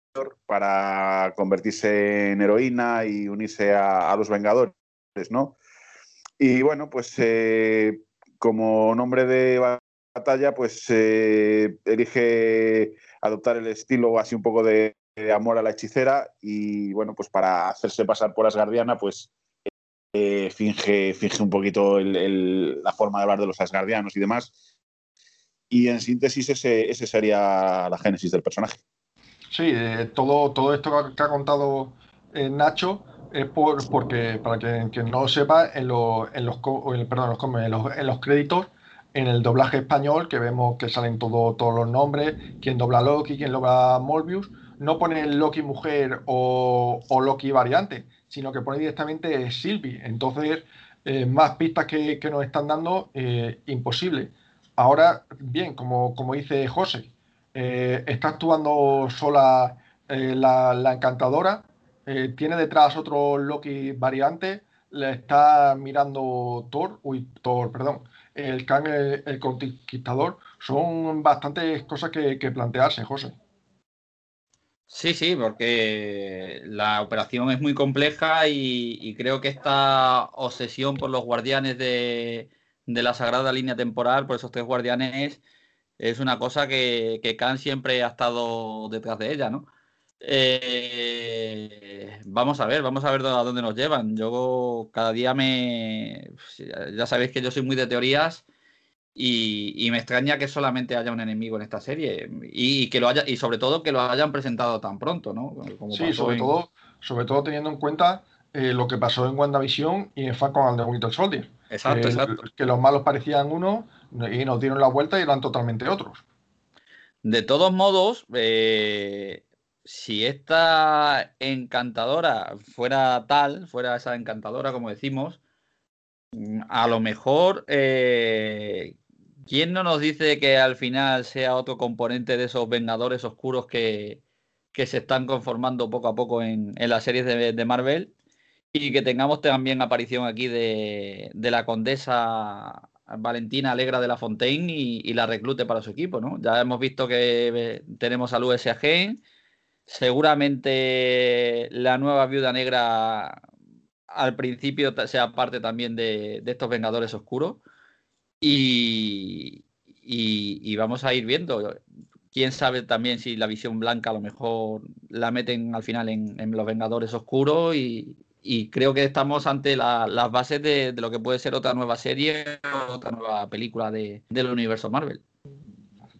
para convertirse en heroína y unirse a, a los Vengadores, ¿no? Y bueno, pues eh, como nombre de batalla, pues eh, elige adoptar el estilo así un poco de, amor a la hechicera y bueno, pues para hacerse pasar por Asgardiana, pues eh, finge, finge un poquito la forma de hablar de los asgardianos y demás. Y en síntesis ese, ese sería la génesis del personaje. Sí, eh, todo, todo esto que ha contado eh, Nacho es por, porque, para que, quien no lo sepa, en, los, en, los, perdón, en, los, en los créditos, en el doblaje español, que vemos que salen todo, todos los nombres, quién dobla Loki, quién dobla Morbius, no pone Loki mujer o, o Loki variante, sino que pone directamente Sylvie. Entonces, eh, más pistas que, nos están dando, eh, imposible. Ahora, bien, como, como dice José, eh, está actuando sola la, encantadora, tiene detrás otro Loki variante, le está mirando Thor, uy, Thor, perdón, el Kang, el, conquistador. Son bastantes cosas que, que plantearse, José. Sí, sí, porque la operación es muy compleja y, creo que esta obsesión por los guardianes de, la sagrada línea temporal, por esos tres guardianes, es una cosa que, que Khan siempre ha estado detrás de ella, ¿no? Eh, vamos a ver, vamos a ver a dónde nos llevan. Yo cada día me... Ya sabéis que yo soy muy de teorías y, me extraña que solamente haya un enemigo en esta serie y, que lo haya y sobre todo que lo hayan presentado tan pronto, ¿no? sí, sobre todo, sobre todo teniendo en cuenta eh, lo que pasó en WandaVision y en Falcon and the Winter Soldier. Exacto, exacto. Que los malos parecían uno y nos dieron la vuelta y eran totalmente otros. De todos modos, eh, si esta encantadora fuera tal, fuera esa encantadora, como decimos, a lo mejor eh, ¿Quién no nos dice que al final sea otro componente de esos Vengadores oscuros que, se están conformando poco a poco en, las series de, Marvel? Y que tengamos también aparición aquí de, la condesa Valentina Alegra de la Fontaine y, la reclute para su equipo, ¿no? Ya hemos visto que eh, tenemos al USAG. Seguramente la nueva viuda negra al principio sea parte también de estos Vengadores oscuros. Y, vamos a ir viendo. Quién sabe también si la visión blanca a lo mejor la meten al final en, los Vengadores Oscuros y, creo que estamos ante las bases de, lo que puede ser otra nueva serie o otra nueva película de, del universo Marvel.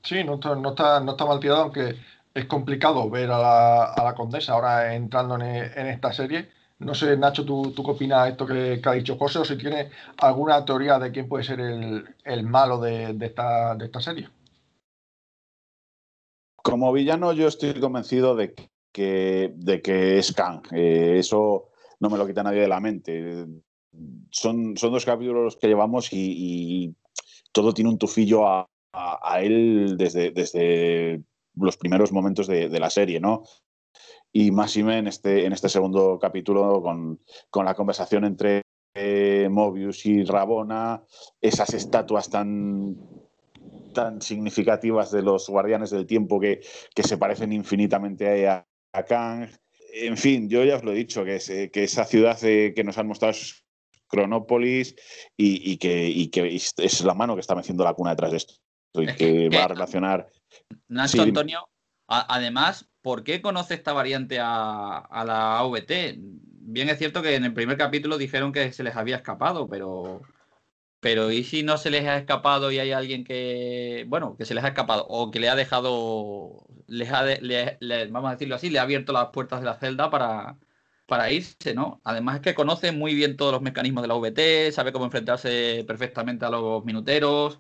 Sí, no está, no está, no está mal tirado, aunque es complicado ver a la, a condesa ahora entrando en, esta serie no sé, Nacho, ¿tú, tú qué opinas de esto que, ha dicho José o si tienes alguna teoría de quién puede ser el, malo de, esta, de esta serie? Como villano yo estoy convencido de que, de que es Kang. Eh, eso no me lo quita nadie de la mente. Son, son dos capítulos que llevamos y, todo tiene un tufillo a, él desde, desde los primeros momentos de, de, la serie, ¿no? y Máxime en este, en este segundo capítulo con, la conversación entre eh, Mobius y Rabona, esas estatuas tan, tan significativas de los guardianes del tiempo que, se parecen infinitamente a, a Kang. En fin, yo ya os lo he dicho, que, que esa ciudad que nos han mostrado es Cronópolis y, que, que, es la mano que está meciendo la cuna detrás de esto y que va a relacionar. Nacho Antonio, además, ¿por qué conoce esta variante a, la AVT? Bien es cierto que en el primer capítulo dijeron que se les había escapado, pero, pero ¿y si no se les ha escapado y hay alguien que, bueno, que se les ha escapado o que le ha dejado, les ha vamos a decirlo así, le ha abierto las puertas de la celda para, para irse, ¿no? Además es que conoce muy bien todos los mecanismos de la VT, sabe cómo enfrentarse perfectamente a los minuteros,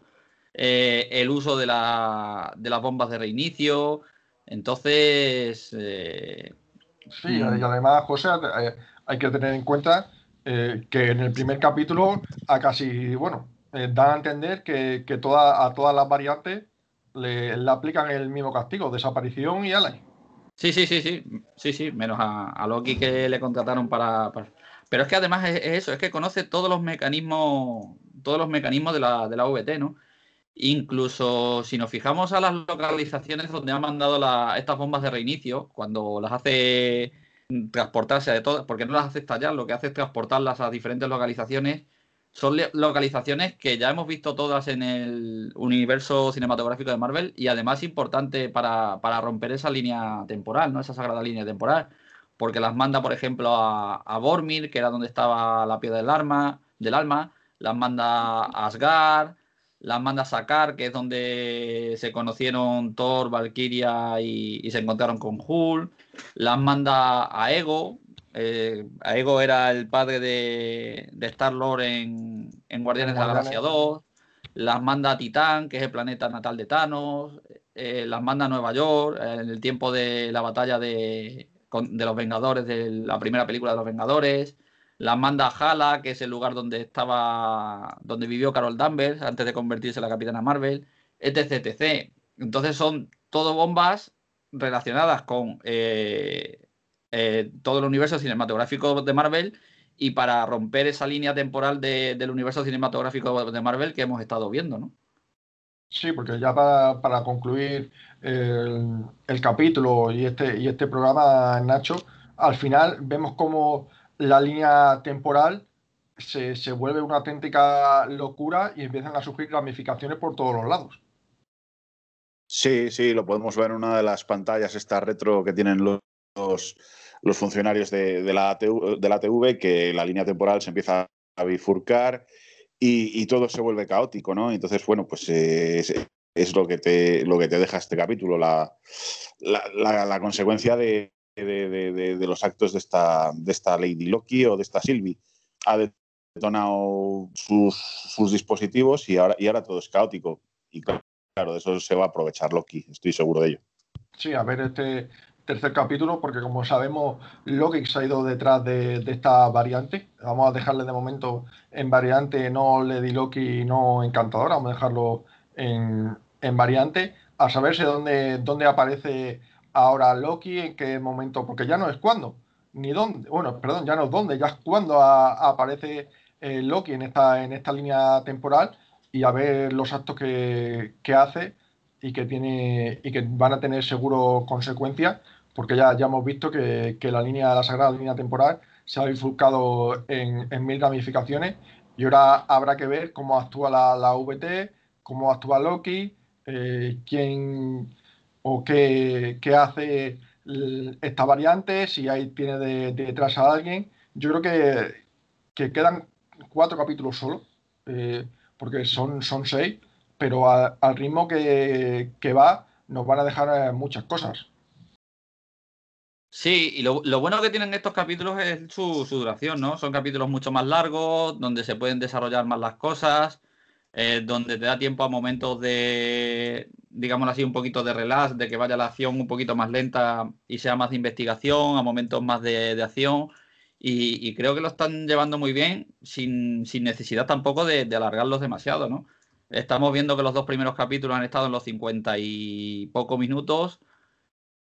eh, el uso de, la, de las bombas de reinicio, entonces... Eh, sí, y además, José, eh, hay que tener en cuenta eh, que en el primer capítulo a casi, bueno, dan a entender que, a todas las variantes le, aplican el mismo castigo, desaparición y ala. Sí, sí, sí, sí, sí, sí, menos a, Loki que le contrataron para, Pero es que además es, eso, es que conoce todos los mecanismos, todos los mecanismos de la, de la VT, ¿no? Incluso si nos fijamos a las localizaciones donde han mandado estas bombas de reinicio, cuando las hace transportarse de todas, porque no las hace estallar, lo que hace es transportarlas a diferentes localizaciones. Son localizaciones que ya hemos visto todas en el universo cinematográfico de Marvel y además importante para, romper esa línea temporal, ¿no? Esa sagrada línea temporal. Porque las manda, por ejemplo, a, a Bormir, que era donde estaba la piedra del del alma, las manda a Asgard, las manda Sakar, que es donde se conocieron Thor, Valkyria y, se encontraron con Hulk. Las manda a Ego. Eh, a Ego era el padre de, Star-Lord en, Guardianes de la Galaxia 2. Las manda a Titán, que es el planeta natal de Thanos. Eh, las manda a Nueva York en el tiempo de la batalla de, de los Vengadores, de la primera película de los Vengadores las manda a que es el lugar donde estaba, donde vivió Carol Danvers antes de convertirse en la Capitana Marvel, etc, etc. Entonces son todo bombas relacionadas con eh, eh, todo el universo cinematográfico de Marvel y para romper esa línea temporal del universo cinematográfico de Marvel que hemos estado viendo, ¿no? Sí, porque ya para, concluir el, el, capítulo y este, y este programa, Nacho, al final vemos cómo la línea temporal se, vuelve una auténtica locura y empiezan a surgir ramificaciones por todos los lados. Sí, sí, lo podemos ver en una de las pantallas, esta retro que tienen los, los, funcionarios de, la de la TV, que la línea temporal se empieza a bifurcar y, todo se vuelve caótico, ¿no? Entonces, bueno, pues eh, es, lo, que te, lo que te deja este capítulo, la, la consecuencia de, de, los actos de esta, de esta Lady Loki o de esta Sylvie. Ha detonado sus, dispositivos y ahora, y ahora todo es caótico. Y claro, de eso se va a aprovechar Loki, estoy seguro de ello. Sí, a ver este tercer capítulo, porque como sabemos, Loki se ha ido detrás de, esta variante. Vamos a dejarle de momento en variante, no Lady Loki, no encantadora, vamos a dejarlo en, en variante, a saberse dónde, dónde aparece ahora Loki, en qué momento, porque ya no es cuándo, ni dónde, bueno, perdón, ya no es dónde, ya es cuándo aparece eh, Loki en esta, en esta línea temporal y a ver los actos que, hace y que tiene y que van a tener seguro consecuencias, porque ya, ya hemos visto que, la línea, la sagrada línea temporal se ha bifurcado en, mil ramificaciones y ahora habrá que ver cómo actúa la, la VT, cómo actúa Loki, eh, quién, o qué, hace esta variante, si ahí tiene detrás a alguien. Yo creo que, quedan cuatro capítulos solo, eh, porque son, son seis, pero al ritmo que, va nos van a dejar eh, muchas cosas. Sí, y lo, bueno que tienen estos capítulos es su, duración, ¿no? Son capítulos mucho más largos, donde se pueden desarrollar más las cosas, eh, donde te da tiempo a momentos de, digamos así, un poquito de relax, de que vaya la acción un poquito más lenta y sea más de investigación, a momentos más de, acción. Y, creo que lo están llevando muy bien, sin, necesidad tampoco de, alargarlos demasiado, ¿no? Estamos viendo que los dos primeros capítulos han estado en los 50 y pocos minutos.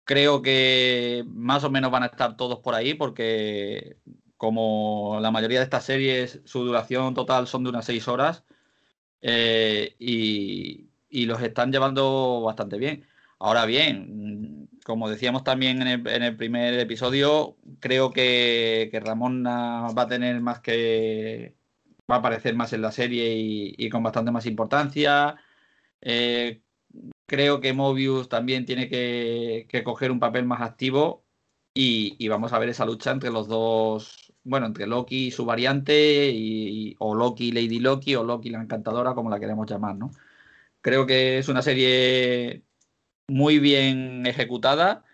Creo que más o menos van a estar todos por ahí, porque como la mayoría de estas series, su duración total son de unas 6 horas eh, y, los están llevando bastante bien. Ahora bien, como decíamos también en el, primer episodio, creo que, Ramón va a tener más que. va a aparecer más en la serie y, con bastante más importancia. Eh, creo que Mobius también tiene que, coger un papel más activo y, vamos a ver esa lucha entre los dos bueno, entre Loki y su variante, y, o Loki Lady Loki, o Loki la encantadora, como la queremos llamar, ¿no? Creo que es una serie muy bien ejecutada.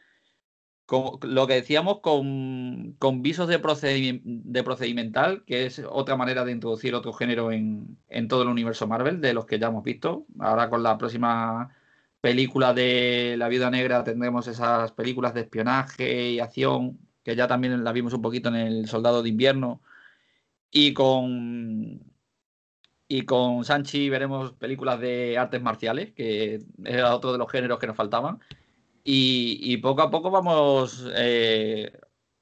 Como lo que decíamos, con, visos de, de, procedimental, que es otra manera de introducir otro género en, en todo el universo Marvel, de los que ya hemos visto. Ahora con la próxima película de La Viuda Negra tendremos esas películas de espionaje y acción que ya también la vimos un poquito en el Soldado de Invierno. Y con, y con Sanchi veremos películas de artes marciales, que era otro de los géneros que nos faltaban. Y, poco a poco vamos eh,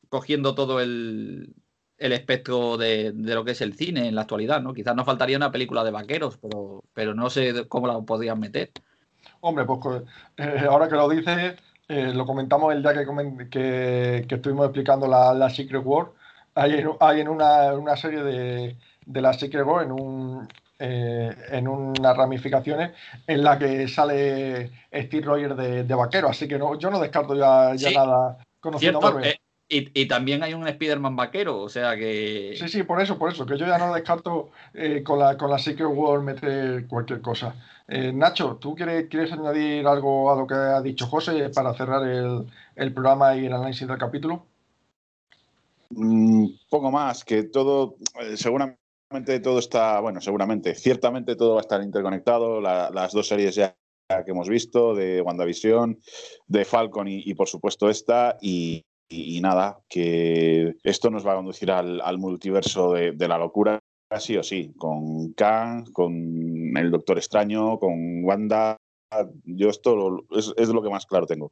cogiendo todo el, espectro de, lo que es el cine en la actualidad, ¿no? Quizás nos faltaría una película de vaqueros, pero, pero no sé cómo la podrían meter. Hombre, pues eh, ahora que lo dices, eh, lo comentamos el día que, que, estuvimos explicando la, Secret War. Hay en, hay en una, serie de, la Secret War, en, un, eh, en unas ramificaciones, en la que sale Steve Rogers de, vaquero. Así que no, yo no descarto ya, nada conociendo Marvel. Y, también hay un Spider-Man vaquero, o sea que. Sí, sí, por eso, por eso, que yo ya no descarto eh, con, la, con la Secret World meter cualquier cosa. Eh, Nacho, ¿tú quieres, quieres añadir algo a lo que ha dicho José para cerrar el, el programa y el análisis del capítulo? Mm, poco más, que todo, eh, seguramente todo está, bueno, seguramente, ciertamente todo va a estar interconectado, las dos series ya que hemos visto, de WandaVision, de Falcon y, y por supuesto esta, y, y, nada, que esto nos va a conducir al, multiverso de, la locura, sí o sí, con Kang, con el Doctor Extraño, con Wanda. Yo esto es, lo que más claro tengo.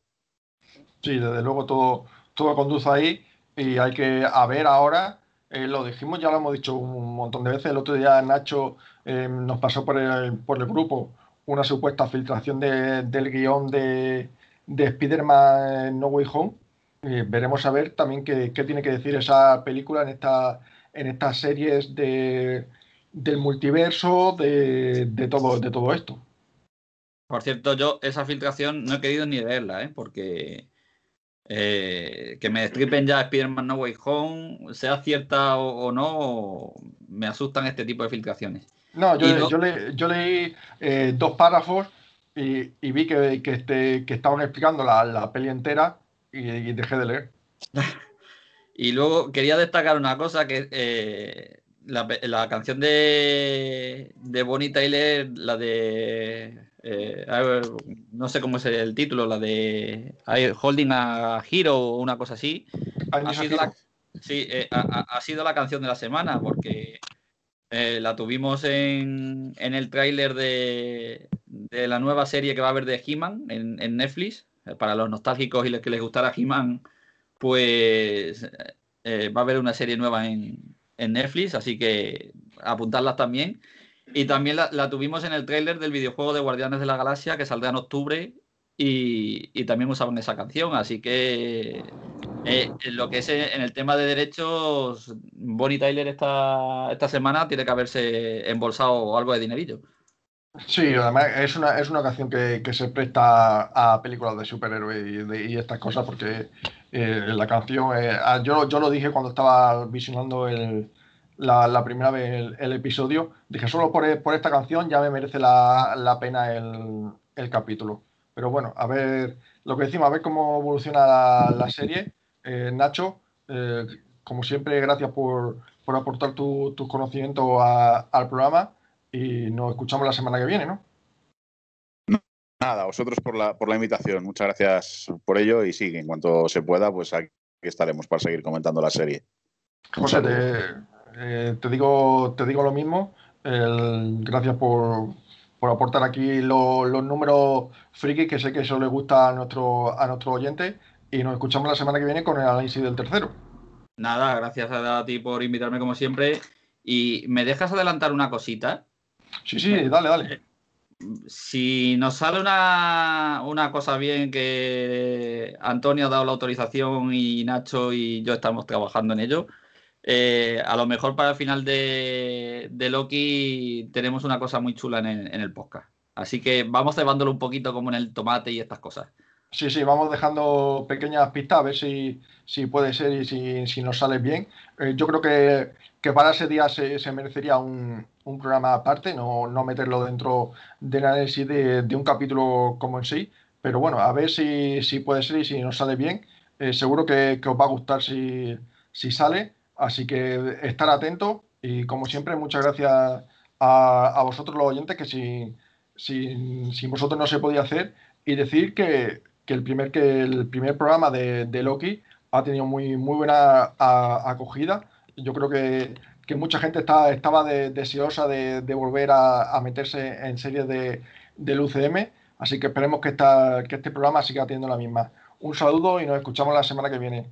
Sí, desde luego todo, todo conduce ahí y hay que a ver ahora. Eh, lo dijimos, ya lo hemos dicho un montón de veces. El otro día Nacho eh, nos pasó por el, por el grupo una supuesta filtración del guion de, de Spider-Man No Way Home eh, veremos a ver también qué, tiene que decir esa película en, esta, en estas series de, del multiverso, de, todo, de todo esto. Por cierto, yo esa filtración no he querido ni leerla, ¿eh? porque eh, que me destripen ya Spider-Man No Way Home, sea cierta o, no, me asustan este tipo de filtraciones. No, yo, yo, leí dos párrafos y, vi que, que, este, que estaban explicando la, la peli entera y, dejé de leer. y luego quería destacar una cosa que eh, la, canción de, de Bonnie Tyler, la de eh, no sé cómo es el título, la de Holding a Hero o una cosa así. Ha sido, la, sí, eh, ha, sido la canción de la semana porque la tuvimos en, en el tráiler de, de, la nueva serie que va a haber de He-Man en, en Netflix. Eh, para los nostálgicos y los que les gustara He-Man, pues eh, va a haber una serie nueva en, Netflix, así que apuntarlas también. Y también la, tuvimos en el tráiler del videojuego de Guardianes de la Galaxia que saldrá en octubre y, también usaban esa canción. Así que eh, lo que es en el tema de derechos, Bonnie Tyler esta, esta semana tiene que haberse embolsado algo de dinerillo. Sí, además es una, es una canción que, se presta a películas de superhéroes y, estas cosas porque eh, la canción, ah, yo, yo lo dije cuando estaba visionando el, la, primera vez el, episodio, dije solo por, esta canción ya me merece la, pena el, capítulo. Pero bueno, a ver lo que decimos, a ver cómo evoluciona la, serie. Eh, Nacho, eh, como siempre, gracias por, aportar tus tu conocimientos al programa y nos escuchamos la semana que viene, ¿no? Nada, vosotros por la, por la invitación. Muchas gracias por ello y sí, en cuanto se pueda, pues aquí estaremos para seguir comentando la serie. José, te, eh, digo, te digo lo mismo. gracias por, aportar aquí los números friki que sé que eso le gusta a nuestro, a nuestro oyente y nos escuchamos la semana que viene con el análisis del tercero. Nada, gracias a ti por invitarme como siempre. ¿Y me dejas adelantar una cosita? Sí, sí, dale, dale. Si nos sale una, una, cosa bien que Antonio ha dado la autorización y Nacho y yo estamos trabajando en ello, eh, a lo mejor para el final de, Loki tenemos una cosa muy chula en el, podcast. Así que vamos cebándolo un poquito como en el tomate y estas cosas. Sí, sí, vamos dejando pequeñas pistas a ver si, puede ser y si, si nos sale bien. Eh, yo creo que que para ese día se, merecería un, programa aparte, no, meterlo dentro del análisis de, un capítulo como en sí. Pero bueno, a ver si, puede ser y si nos sale bien. Eh, seguro que, os va a gustar si, sale. Así que estar atentos y como siempre, muchas gracias a, vosotros los oyentes que si, si, vosotros no se podía hacer y decir que, el, primer, que el primer programa de, Loki ha tenido muy, muy buena acogida yo creo que, mucha gente está, estaba deseosa de, volver a, meterse en series de, del UCM, así que esperemos que, esta, que este programa siga teniendo la misma. Un saludo y nos escuchamos la semana que viene.